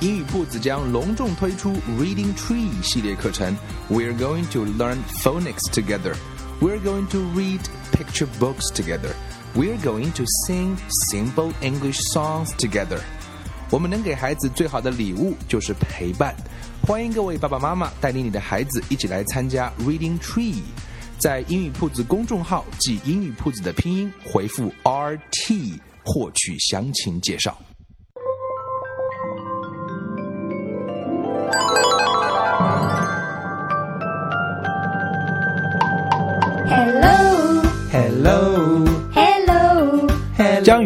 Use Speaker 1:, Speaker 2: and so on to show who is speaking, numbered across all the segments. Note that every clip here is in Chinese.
Speaker 1: 英语铺子将隆重推出 Reading Tree 系列课程。We're going to learn phonics together. We're going to read picture books together. We're going to sing simple English songs together. 我们能给孩子最好的礼物就是陪伴。欢迎各位爸爸妈妈带领你的孩子一起来参加 Reading Tree。在英语铺子公众号记英语铺子的拼音，回复 RT 获取详情介绍。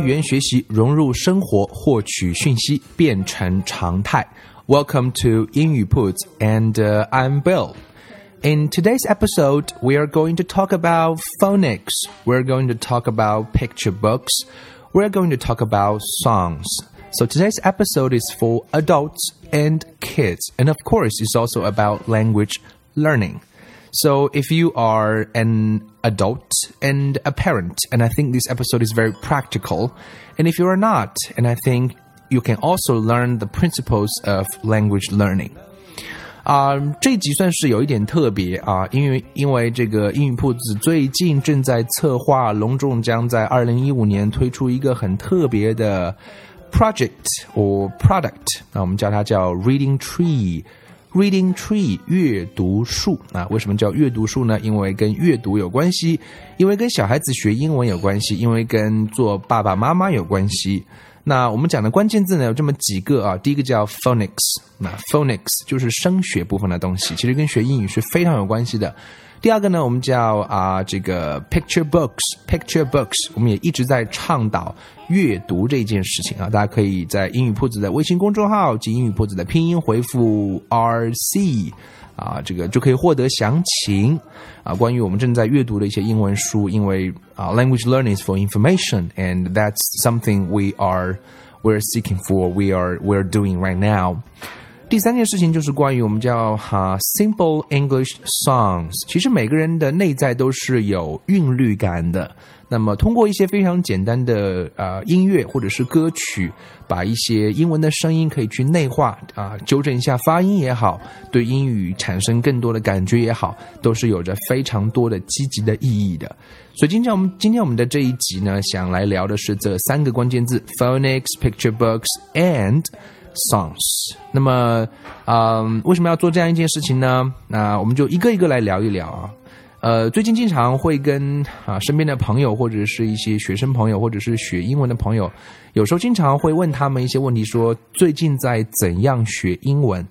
Speaker 1: 语言学习融入生活，获取讯息变成常态。Welcome to 英语 Puts, and uh, I'm Bill. In today's episode, we are going to talk about phonics. We're going to talk about picture books. We're going to talk about songs. So today's episode is for adults and kids, and of course, it's also about language learning. So if you are an adult and a parent, and I think this episode is very practical, and if you are not, and I think you can also learn the principles of language learning. 啊、这一集算是有一点特别啊，因为因为这个英语铺子最近正在策划，隆重将在二零一五年推出一个很特别的 project or product，那我们叫它叫 Reading Tree。 Reading tree 阅读树啊，为什么叫阅读树呢？因为跟阅读有关系，因为跟小孩子学英文有关系，因为跟做爸爸妈妈有关系。那我们讲的关键字呢有这么几个啊，第一个叫 phonics，那 phonics 就是声学部分的东西，其实跟学英语是非常有关系的。第二个呢，我们叫啊、这个 picture books，picture books，我们也一直在倡导阅读这件事情啊，大家可以在英语铺子的微信公众号及英语铺子的拼音回复 RC。啊，这个就可以获得详情啊，关于我们正在阅读的一些英文书，因为啊，language learning is for information, and that's something we are we're seeking for, we are we're doing right now. 第三件事情就是关于我们叫哈、simple English songs。其实每个人的内在都是有韵律感的。那么通过一些非常简单的呃音乐或者是歌曲，把一些英文的声音可以去内化啊、纠正一下发音也好，对英语产生更多的感觉也好，都是有着非常多的积极的意义的。所以今天我们今天我们的这一集呢，想来聊的是这三个关键字：phonics、picture books and songs。那么，嗯，为什么要做这样一件事情呢？那我们就一个一个来聊一聊啊。呃，最近经常会跟啊身边的朋友，或者是一些学生朋友，或者是学英文的朋友，有时候经常会问他们一些问题，说最近在怎样学英文？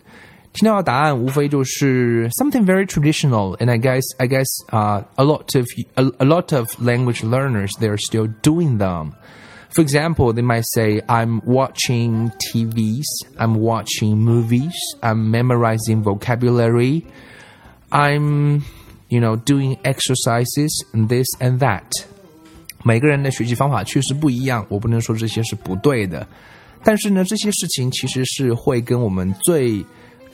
Speaker 1: 听到的答案无非就是 something very traditional, and I guess I guess uh, a lot of a, a lot of language learners they're still doing them. For example, they might say, I'm watching TVs, I'm watching movies, I'm memorizing vocabulary, I'm, you know, doing exercises and this and that. 每个人的学习方法确实不一样，我不能说这些是不对的，但是呢，这些事情其实是会跟我们最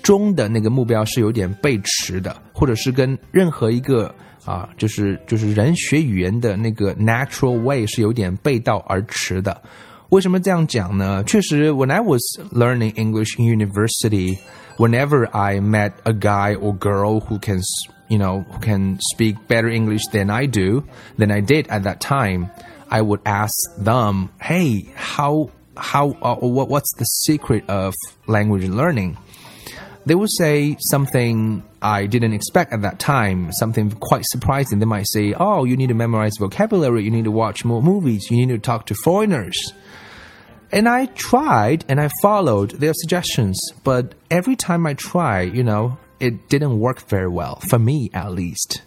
Speaker 1: 终的那个目标是有点背驰的，或者是跟任何一个 啊，就是就是人学语言的那个 natural way 是有点背道而驰的。为什么这样讲呢？确实，when I was learning English in university, whenever I met a guy or girl who can, you know, who can speak better English than I do, than I did at that time, I would ask them, "Hey, how how uh, what what's the secret of language learning?" they would say something I didn't expect at that time, something quite surprising. They might say, Oh, you need to memorize vocabulary, you need to watch more movies, you need to talk to foreigners. And I tried and I followed their suggestions, but every time I try, you know, it didn't work very well, for me at least.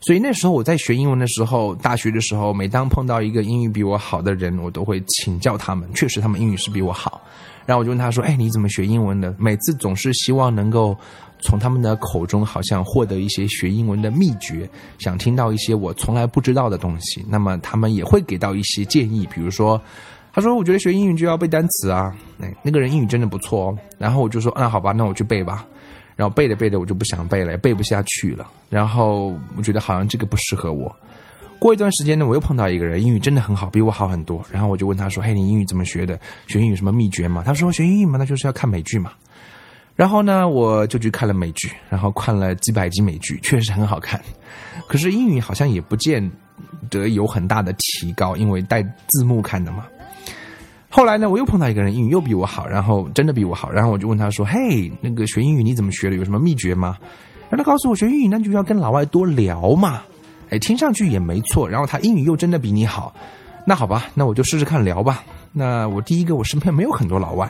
Speaker 1: 所以那时候我在学英文的时候，大学的时候，每当碰到一个英语比我好的人，我都会请教他们。确实，他们英语是比我好。 然后我就问他说：“哎，你怎么学英文的？”每次总是希望能够从他们的口中好像获得一些学英文的秘诀，想听到一些我从来不知道的东西。那么他们也会给到一些建议，比如说，他说我觉得学英语就要背单词啊，哎，那个人英语真的不错哦。然后我就说那好吧，那我去背吧。然后背着背着我就不想背了，背不下去了。然后我觉得好像这个不适合我。过一段时间呢，我又碰到一个人，英语真的很好，比我好很多。然后我就问他说：“嘿，你英语怎么学的？学英语有什么秘诀吗？”他说：“学英语嘛，那就是要看美剧嘛。”然后呢，我就去看了美剧，然后看了几百集美剧，确实很好看。可是英语好像也不见得有很大的提高，因为带字幕看的嘛。后来呢，我又碰到一个人，英语又比我好，然后真的比我好。然后我就问他说：“嘿，那个学英语你怎么学的？有什么秘诀吗？”然后他告诉我：“学英语那就要跟老外多聊嘛。”哎，听上去也没错。然后他英语又真的比你好，那好吧，那我就试试看聊吧。那我第一个，我身边没有很多老外；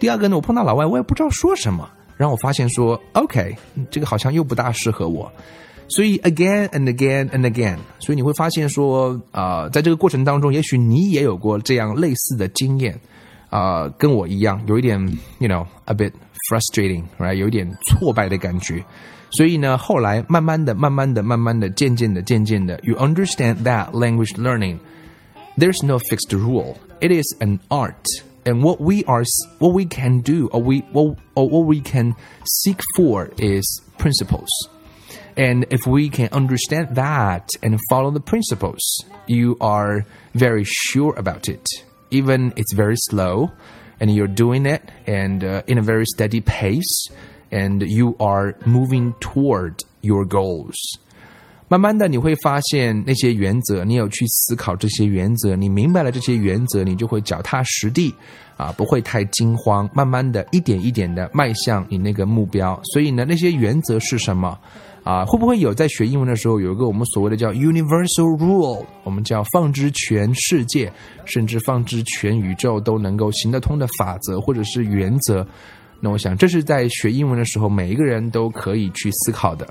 Speaker 1: 第二个呢，我碰到老外，我也不知道说什么。然后我发现说，OK，这个好像又不大适合我。所以 again and again and again，所以你会发现说，啊，在这个过程当中，也许你也有过这样类似的经验，啊，跟我一样，有一点，you know，a bit frustrating，right，有一点挫败的感觉。所以呢，后来慢慢的、慢慢的、慢慢的、渐渐的、渐渐的，you understand that language learning, there's no fixed rule. It is an art, and what we are, what we can do, or we, what, or what we can seek for is principles. And if we can understand that and follow the principles, you are very sure about it. Even it's very slow, and you're doing it and uh, in a very steady pace And you are moving toward your goals。慢慢的，你会发现那些原则，你有去思考这些原则，你明白了这些原则，你就会脚踏实地，啊，不会太惊慌。慢慢的一点一点的迈向你那个目标。所以呢，那些原则是什么？啊，会不会有在学英文的时候有一个我们所谓的叫 universal rule，我们叫放之全世界，甚至放之全宇宙都能够行得通的法则或者是原则？那我想，这是在学英文的时候，每一个人都可以去思考的。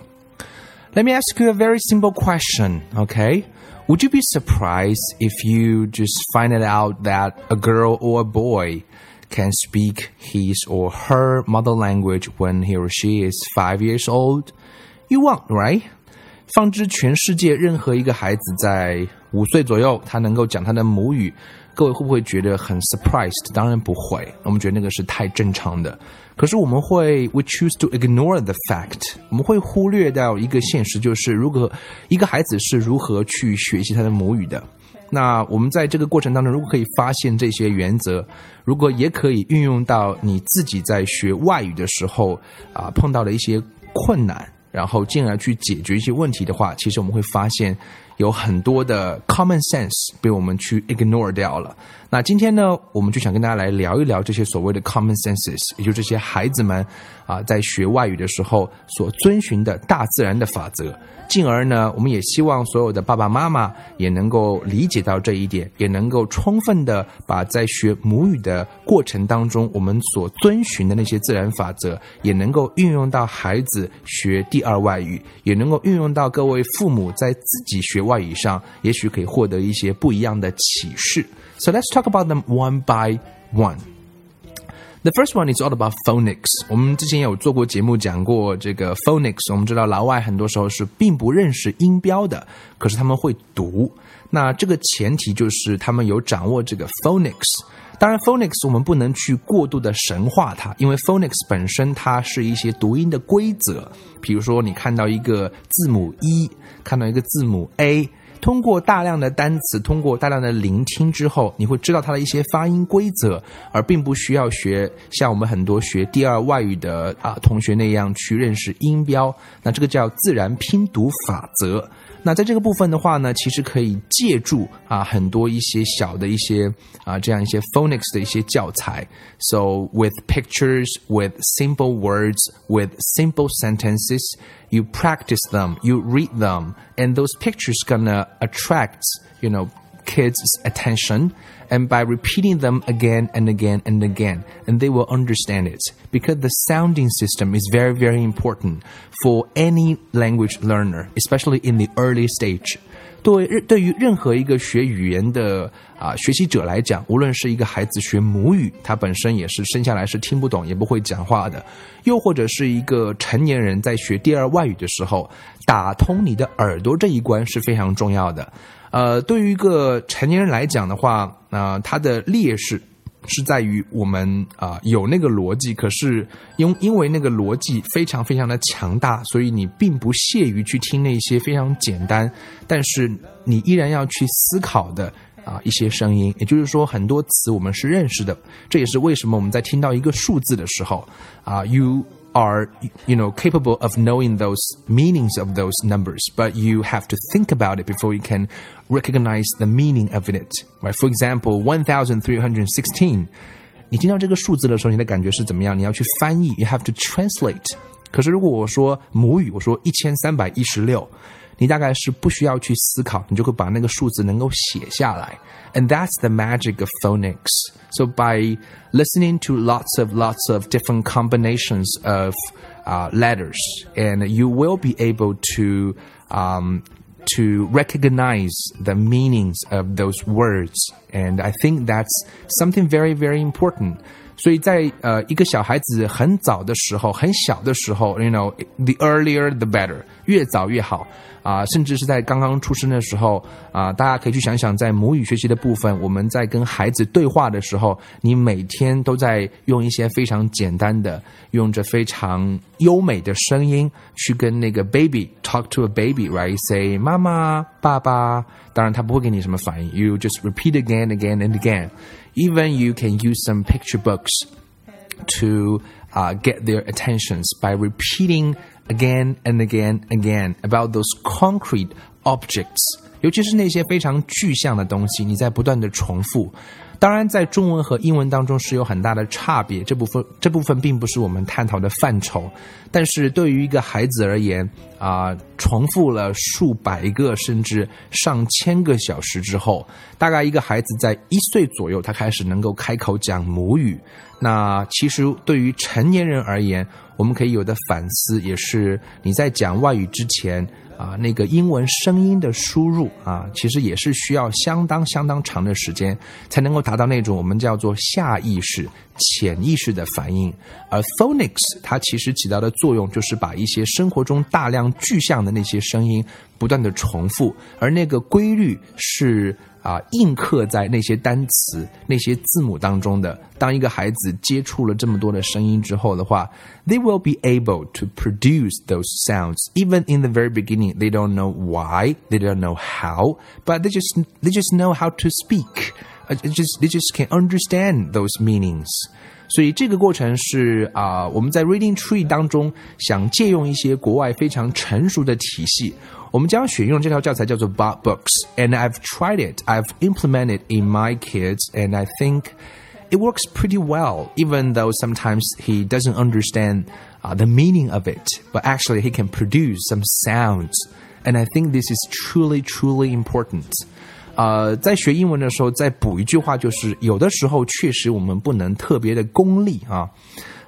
Speaker 1: Let me ask you a very simple question, okay? Would you be surprised if you just find it out that a girl or a boy can speak his or her mother language when he or she is five years old? You won't, right? 放之全世界任何一个孩子在五岁左右，他能够讲他的母语，各位会不会觉得很 surprised？当然不会，我们觉得那个是太正常的。可是我们会，we choose to ignore the fact，我们会忽略掉一个现实，就是如果一个孩子是如何去学习他的母语的。那我们在这个过程当中，如果可以发现这些原则，如果也可以运用到你自己在学外语的时候啊碰到的一些困难，然后进而去解决一些问题的话，其实我们会发现。有很多的 common sense 被我们去 ignore 掉了。那今天呢，我们就想跟大家来聊一聊这些所谓的 common senses，也就这些孩子们啊在学外语的时候所遵循的大自然的法则。进而呢，我们也希望所有的爸爸妈妈也能够理解到这一点，也能够充分的把在学母语的过程当中我们所遵循的那些自然法则，也能够运用到孩子学第二外语，也能够运用到各位父母在自己学外语上，也许可以获得一些不一样的启示。So let's talk about them one by one. The first one is all about phonics。我们之前有做过节目讲过这个 phonics。我们知道老外很多时候是并不认识音标的，可是他们会读。那这个前提就是他们有掌握这个 phonics。当然，phonics 我们不能去过度的神化它，因为 phonics 本身它是一些读音的规则。比如说，你看到一个字母 e，看到一个字母 a。通过大量的单词，通过大量的聆听之后，你会知道它的一些发音规则，而并不需要学像我们很多学第二外语的啊同学那样去认识音标。那这个叫自然拼读法则。那在这个部分的话呢，其实可以借助啊很多一些小的一些啊这样一些 phonics 的一些教材。So with pictures, with simple words, with simple sentences, you practice them, you read them, and those pictures gonna attract you know kids' attention and by repeating them again and again and again, and they will understand it. Because the sounding system is very, very important for any language learner, especially in the early stage. 对对于任何一个学语言的啊学习者来讲，无论是一个孩子学母语，他本身也是生下来是听不懂也不会讲话的，又或者是一个成年人在学第二外语的时候，打通你的耳朵这一关是非常重要的。呃，对于一个成年人来讲的话，那他的劣势。是在于我们啊有那个逻辑，可是因因为那个逻辑非常非常的强大，所以你并不屑于去听那些非常简单，但是你依然要去思考的啊一些声音。也就是说，很多词我们是认识的，这也是为什么我们在听到一个数字的时候啊，you。are you know capable of knowing those meanings of those numbers but you have to think about it before you can recognize the meaning of it right for example 1316你听到这个数字的时候你的感觉是怎么样你要去翻译 you have to translate 可是如果我说母语我说一千三百一十六 你大概是不需要去思考，你就会把那个数字能够写下来。And that's the magic of phonics. So by listening to lots of lots of different combinations of uh, letters, and you will be able to um, to recognize the meanings of those words. And I think that's something very very important. 所以在呃一个小孩子很早的时候，很小的时候，you know the earlier the better，越早越好啊，甚至是在刚刚出生的时候啊，大家可以去想想，在母语学习的部分，我们在跟孩子对话的时候，你每天都在用一些非常简单的，用着非常优美的声音去跟那个 baby talk to a baby，right？say 妈妈、爸爸，当然他不会给你什么反应，you just repeat again, again and again。 Even you can use some picture books to uh, get their attentions by repeating again and again and again about those concrete objects 尤其是那些非常具象的东西，你在不断的重复。当然，在中文和英文当中是有很大的差别，这部分这部分并不是我们探讨的范畴。但是对于一个孩子而言，啊，重复了数百个甚至上千个小时之后，大概一个孩子在一岁左右，他开始能够开口讲母语。那其实对于成年人而言，我们可以有的反思，也是你在讲外语之前。啊，那个英文声音的输入啊，其实也是需要相当相当长的时间，才能够达到那种我们叫做下意识、潜意识的反应。而 phonics 它其实起到的作用，就是把一些生活中大量具象的那些声音不断的重复，而那个规律是。啊，印刻在那些单词、那些字母当中的。当一个孩子接触了这么多的声音之后的话，they will be able to produce those sounds. Even in the very beginning, they don't know why, they don't know how, but they just they just know how to speak. Uh, just they just can understand those meanings. 所以这个过程是啊，我们在 Reading Tree 当中想借用一些国外非常成熟的体系。 我们将选用这套教材叫做 Bob Books，and I've tried it. I've implemented in my kids, and I think it works pretty well. Even though sometimes he doesn't understand uh, the meaning of it, but actually he can produce some sounds, and I think this is truly, truly important. 呃，在学英文的时候，再补一句话，就是有的时候确实我们不能特别的功利啊。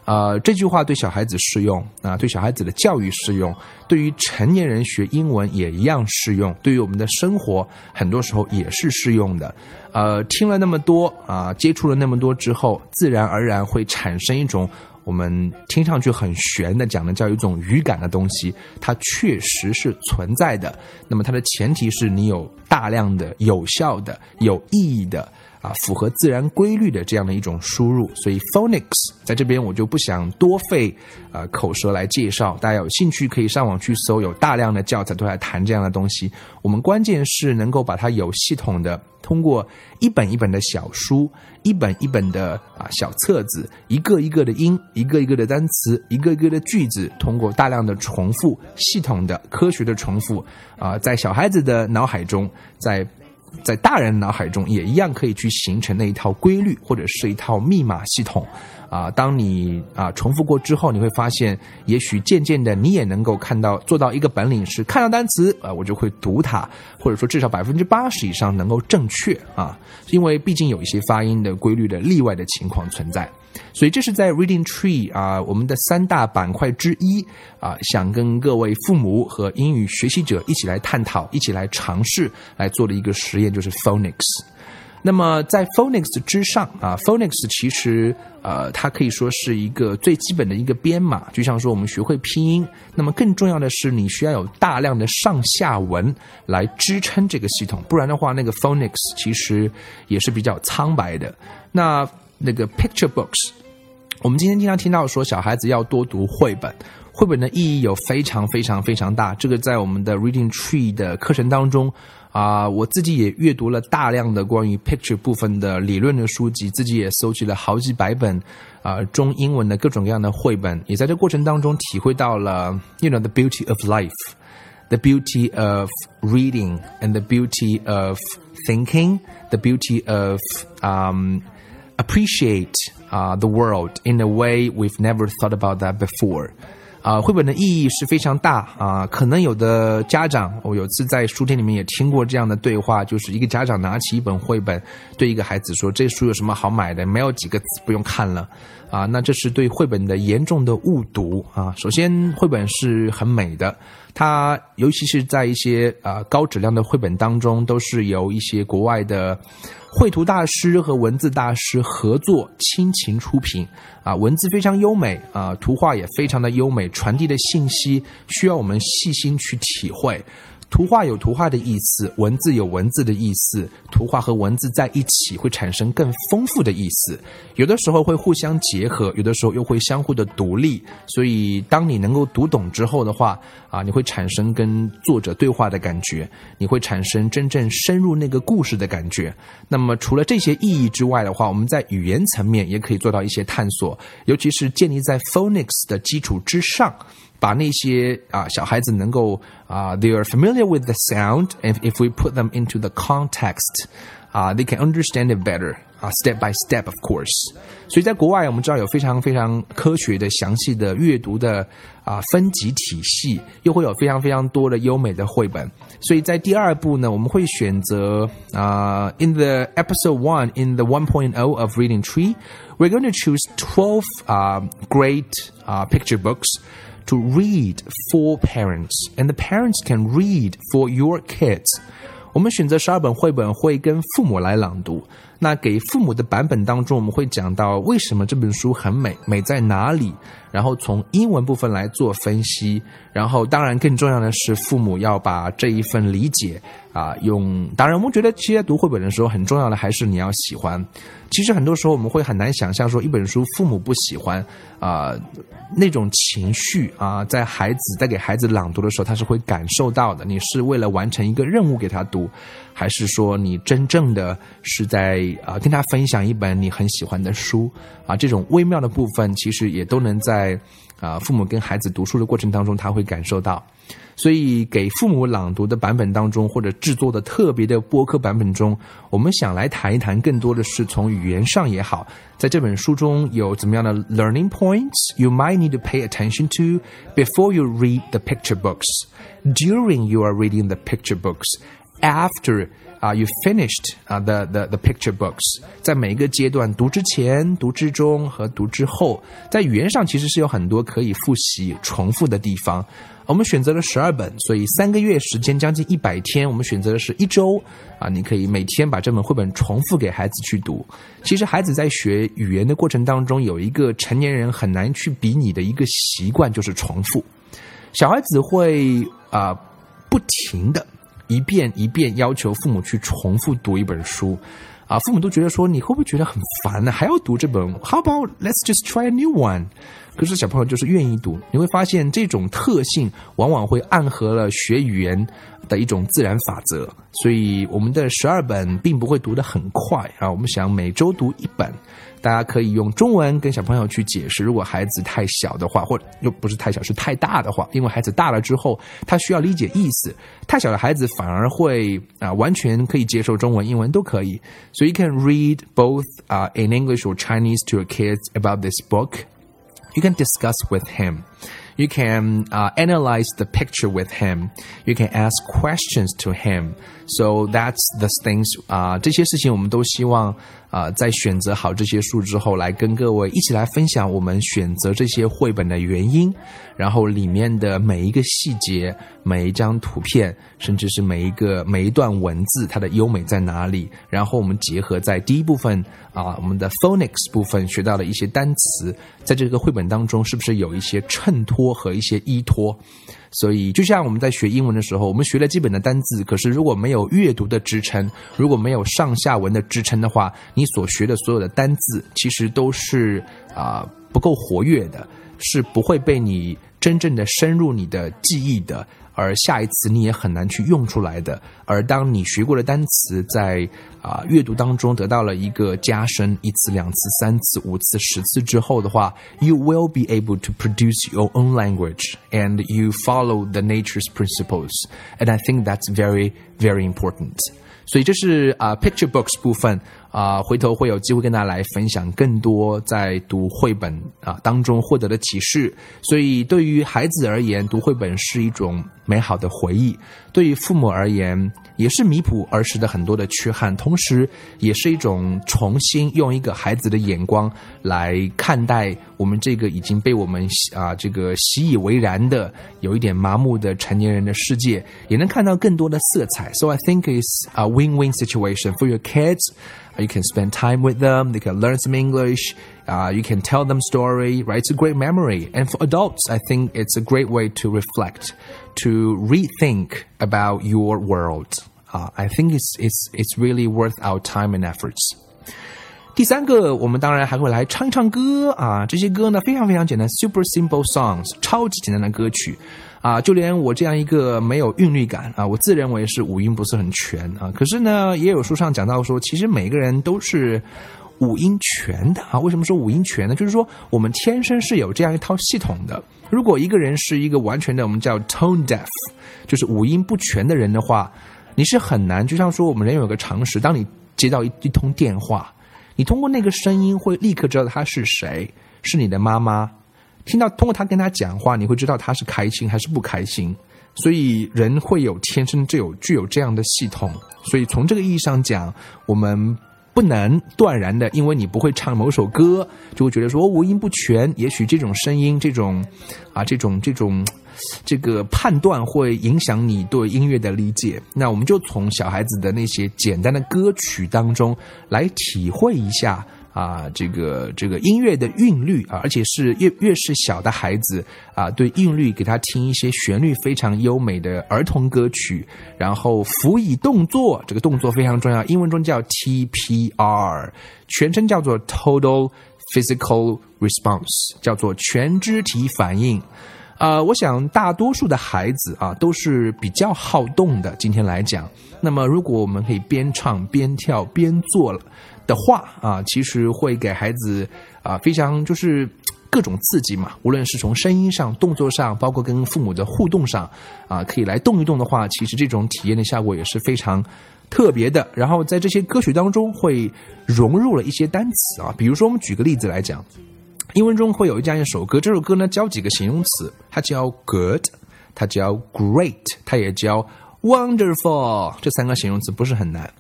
Speaker 1: 呃，这句话对小孩子适用啊，对小孩子的教育适用，对于成年人学英文也一样适用，对于我们的生活很多时候也是适用的。呃，听了那么多啊，接触了那么多之后，自然而然会产生一种。我们听上去很玄的讲的叫一种语感的东西，它确实是存在的。那么它的前提是你有大量的有效的、有意义的。啊，符合自然规律的这样的一种输入，所以 phonics 在这边我就不想多费呃口舌来介绍，大家有兴趣可以上网去搜，有大量的教材都在谈这样的东西。我们关键是能够把它有系统的通过一本一本的小书，一本一本的啊小册子，一个一个的音，一个一个的单词，一个一个的句子，通过大量的重复，系统的科学的重复啊，在小孩子的脑海中，在。在大人脑海中也一样可以去形成那一套规律或者是一套密码系统，啊，当你啊重复过之后，你会发现，也许渐渐的你也能够看到做到一个本领是看到单词啊，我就会读它，或者说至少百分之八十以上能够正确啊，因为毕竟有一些发音的规律的例外的情况存在。所以这是在 Reading Tree 啊，我们的三大板块之一啊，想跟各位父母和英语学习者一起来探讨，一起来尝试来做的一个实验，就是 Phonics。那么在 Phonics 之上啊，Phonics 其实呃，它可以说是一个最基本的一个编码，就像说我们学会拼音。那么更重要的是，你需要有大量的上下文来支撑这个系统，不然的话，那个 Phonics 其实也是比较苍白的。那那个 Picture Books，我们今天经常听到说小孩子要多读绘本，绘本的意义有非常非常非常大。这个在我们的 Reading Tree 的课程当中。啊，我自己也阅读了大量的关于 picture 部分的理论的书籍，自己也搜集了好几百本啊中英文的各种各样的绘本，也在这过程当中体会到了，you know the beauty of life，the beauty of reading，and the beauty of thinking，the beauty of um appreciate 啊 the world in a way we've never thought about that before。 啊，绘本的意义是非常大啊！可能有的家长，我有次在书店里面也听过这样的对话，就是一个家长拿起一本绘本，对一个孩子说：“这书有什么好买的？没有几个字，不用看了。”啊，那这是对绘本的严重的误读啊！首先，绘本是很美的，它尤其是在一些啊高质量的绘本当中，都是由一些国外的。绘图大师和文字大师合作倾情出品，啊，文字非常优美，啊，图画也非常的优美，传递的信息需要我们细心去体会。图画有图画的意思，文字有文字的意思，图画和文字在一起会产生更丰富的意思。有的时候会互相结合，有的时候又会相互的独立。所以，当你能够读懂之后的话，啊，你会产生跟作者对话的感觉，你会产生真正深入那个故事的感觉。那么，除了这些意义之外的话，我们在语言层面也可以做到一些探索，尤其是建立在 phonics 的基础之上。把那些啊小孩子能够啊，they are familiar with the sound, and if we put them into the context, 啊，they can understand it better. 啊，step by step, of course。所以在国外，我们知道有非常非常科学的、详细的阅读的啊分级体系，又会有非常非常多的优美的绘本。所以在第二步呢，我们会选择啊，in the episode one, in the one point o of Reading Tree, we're going to choose twelve uh, great uh, picture books to read for parents, and the parents can read for your kids. 我们选择十二本绘本，会跟父母来朗读。 那给父母的版本当中，我们会讲到为什么这本书很美，美在哪里，然后从英文部分来做分析。然后，当然更重要的是，父母要把这一份理解啊，用。当然，我们觉得其实读绘本的时候，很重要的还是你要喜欢。其实很多时候我们会很难想象说一本书父母不喜欢啊，那种情绪啊，在孩子在给孩子朗读的时候，他是会感受到的。你是为了完成一个任务给他读，还是说你真正的是在啊跟他分享一本你很喜欢的书啊？这种微妙的部分，其实也都能在啊父母跟孩子读书的过程当中，他会感受到。所以，给父母朗读的版本当中，或者制作的特别的播客版本中，我们想来谈一谈，更多的是从语言上也好，在这本书中有怎么样的 learning points you might need to pay attention to before you read the picture books, during you are reading the picture books, after 啊，you finished 啊，the the the picture books，在每一个阶段读之前、读之中和读之后，在语言上其实是有很多可以复习、重复的地方。我们选择了十二本，所以三个月时间，将近一百天。我们选择的是一周啊，你可以每天把这本绘本重复给孩子去读。其实孩子在学语言的过程当中，有一个成年人很难去比拟的一个习惯，就是重复。小孩子会啊不停的，一遍一遍要求父母去重复读一本书，啊，父母都觉得说你会不会觉得很烦呢？还要读这本？How about let's just try a new one？可是小朋友就是愿意读，你会发现这种特性往往会暗合了学语言的一种自然法则。所以我们的十二本并不会读得很快啊，我们想每周读一本，大家可以用中文跟小朋友去解释。如果孩子太小的话，或又不是太小，是太大的话，因为孩子大了之后，他需要理解意思。太小的孩子反而会啊，完全可以接受中文、英文都可以。所以 you can read both 啊 in English or Chinese to your kids about this book. you can discuss with him. You can uh, analyze the picture with him. You can ask questions to him. So that's the things 啊、这些事情我们都希望啊、在选择好这些书之后，来跟各位一起来分享我们选择这些绘本的原因，然后里面的每一个细节、每一张图片，甚至是每一个每一段文字，它的优美在哪里？然后我们结合在第一部分啊、我们的 phonics 部分学到的一些单词，在这个绘本当中，是不是有一些衬托和一些依托？所以，就像我们在学英文的时候，我们学了基本的单字，可是如果没有阅读的支撑，如果没有上下文的支撑的话，你所学的所有的单字其实都是啊、不够活跃的，是不会被你真正的深入你的记忆的。而下一次你也很难去用出来的。而当你学过的单词在啊、阅读当中得到了一个加深，一次、两次、三次、五次、十次之后的话，you will be able to produce your own language and you follow the nature's principles. And I think that's very, very important. 所以这是啊、picture books 部分 啊、回头会有机会跟大家来分享更多在读绘本啊、当中获得的启示。所以对于孩子而言，读绘本是一种美好的回忆；对于父母而言，也是弥补儿时的很多的缺憾，同时也是一种重新用一个孩子的眼光来看待我们这个已经被我们啊、这个习以为然的有一点麻木的成年人的世界，也能看到更多的色彩。So I think it's a win-win situation for your kids. You can spend time with them. They can learn some English. Uh, you can tell them story. Right? It's a great memory. And for adults, I think it's a great way to reflect, to rethink about your world. Uh, I think it's it's it's really worth our time and efforts. 第三个，我们当然还会来唱一唱歌啊，这些歌呢非常非常简单，super simple songs，超级简单的歌曲啊，就连我这样一个没有韵律感啊，我自认为是五音不是很全啊，可是呢，也有书上讲到说，其实每个人都是五音全的啊。为什么说五音全呢？就是说我们天生是有这样一套系统的。如果一个人是一个完全的我们叫 tone deaf，就是五音不全的人的话，你是很难，就像说我们人有个常识，当你接到一一通电话。你通过那个声音会立刻知道他是谁，是你的妈妈。听到通过他跟他讲话，你会知道他是开心还是不开心。所以人会有天生就有具有这样的系统。所以从这个意义上讲，我们不能断然的，因为你不会唱某首歌，就会觉得说五音不全。也许这种声音，这种啊，这种这种。这个判断会影响你对音乐的理解。那我们就从小孩子的那些简单的歌曲当中来体会一下啊，这个这个音乐的韵律啊，而且是越越是小的孩子啊，对韵律给他听一些旋律非常优美的儿童歌曲，然后辅以动作，这个动作非常重要，英文中叫 TPR，全称叫做 Total Physical Response，叫做全肢体反应。呃，我想大多数的孩子啊都是比较好动的。今天来讲，那么如果我们可以边唱边跳边做的话啊，其实会给孩子啊非常就是各种刺激嘛。无论是从声音上、动作上，包括跟父母的互动上啊，可以来动一动的话，其实这种体验的效果也是非常特别的。然后在这些歌曲当中会融入了一些单词啊，比如说我们举个例子来讲。英文中会有这样一首歌，这首歌呢教几个形容词，它叫 good，它叫 great，它也叫 wonderful，这三个形容词不是很难。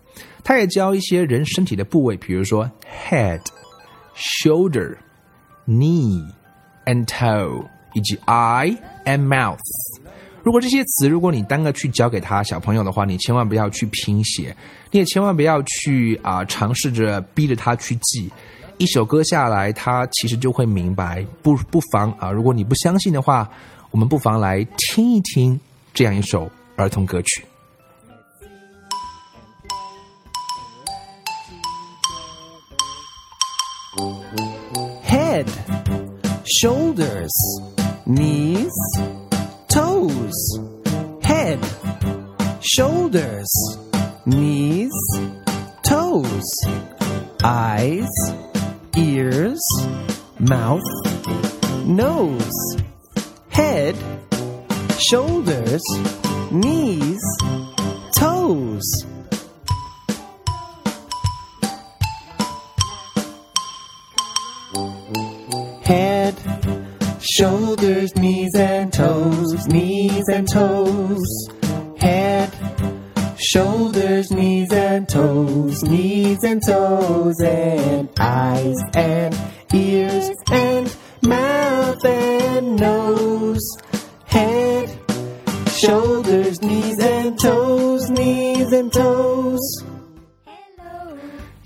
Speaker 1: 它也教一些人身体的部位，比如说 head、shoulder、knee and toe，以及 eye and mouth。如果这些词，如果你单个去教给他小朋友的话，你千万不要去拼写，你也千万不要去啊、尝试着逼着他去记。一首歌下来，他其实就会明白。不不妨啊，如果你不相信的话，我们不妨来听一听这样一首儿童歌曲。
Speaker 2: head, shoulders, knees, toes, head, shoulders, knees, toes, eyes, ears, mouth, nose, head, shoulders, knees, toes. head, shoulders, knees and toes, knees and toes, head, shoulders, knees and toes, knees and toes, and eyes and ears and mouth and nose, head, shoulders, knees and toes, knees and toes.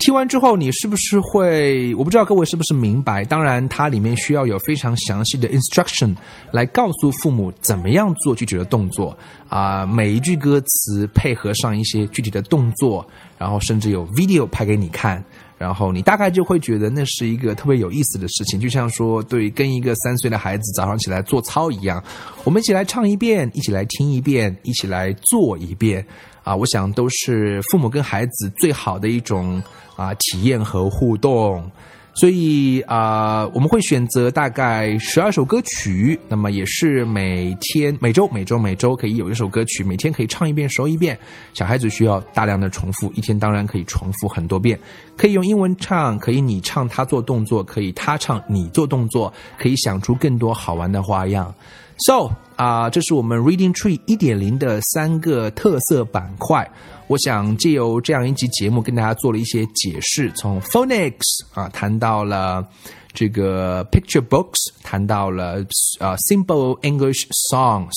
Speaker 1: 听完之后，你是不是会？我不知道各位是不是明白。当然，它里面需要有非常详细的 instruction 来告诉父母怎么样做具体的动作啊、每一句歌词配合上一些具体的动作，然后甚至有 video 拍给你看，然后你大概就会觉得那是一个特别有意思的事情，就像说对跟一个三岁的孩子早上起来做操一样，我们一起来唱一遍，一起来听一遍，一起来做一遍。啊，我想都是父母跟孩子最好的一种啊体验和互动。所以啊、我们会选择大概十二首歌曲，那么也是每天、每周、每周、每周可以有一首歌曲，每天可以唱一遍、熟一遍。小孩子需要大量的重复，一天当然可以重复很多遍。可以用英文唱，可以你唱他做动作，可以他唱你做动作，可以想出更多好玩的花样。So 啊、这是我们 Reading Tree 一点零的三个特色板块。我想借由这样一集节目，跟大家做了一些解释，从 phonics 啊谈到了这个 picture books，谈到了啊 simple English songs。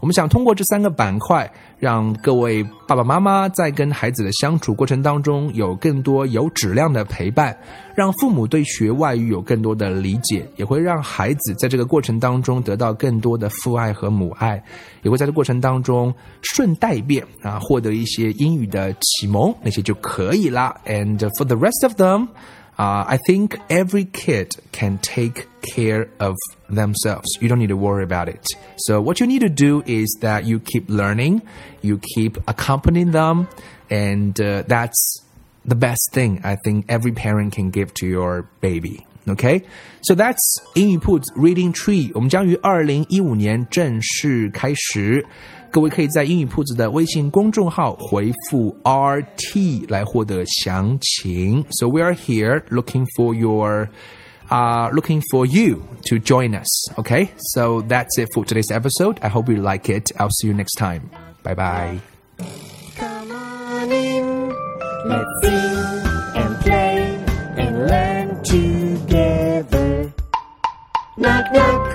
Speaker 1: 我们想通过这三个板块，让各位爸爸妈妈在跟孩子的相处过程当中有更多有质量的陪伴，让父母对学外语有更多的理解，也会让孩子在这个过程当中得到更多的父爱和母爱，也会在这过程当中顺带便啊获得一些英语的启蒙，那些就可以啦。And for the rest of them. Uh, I think every kid can take care of themselves. You don't need to worry about it. So what you need to do is that you keep learning, you keep accompanying them, and uh, that's the best thing I think every parent can give to your baby. Okay, so that's 英语 Put Reading Tree。我们将于二零一五年正式开始。各位可以在英语铺子的微信公众号回复 RT 来获得详情。So we are here looking for your, uh, looking for you to join us. Okay, so that's it for today's episode. I hope you like it. I'll see you next time. Bye bye.
Speaker 2: Come on in, let's sing Knock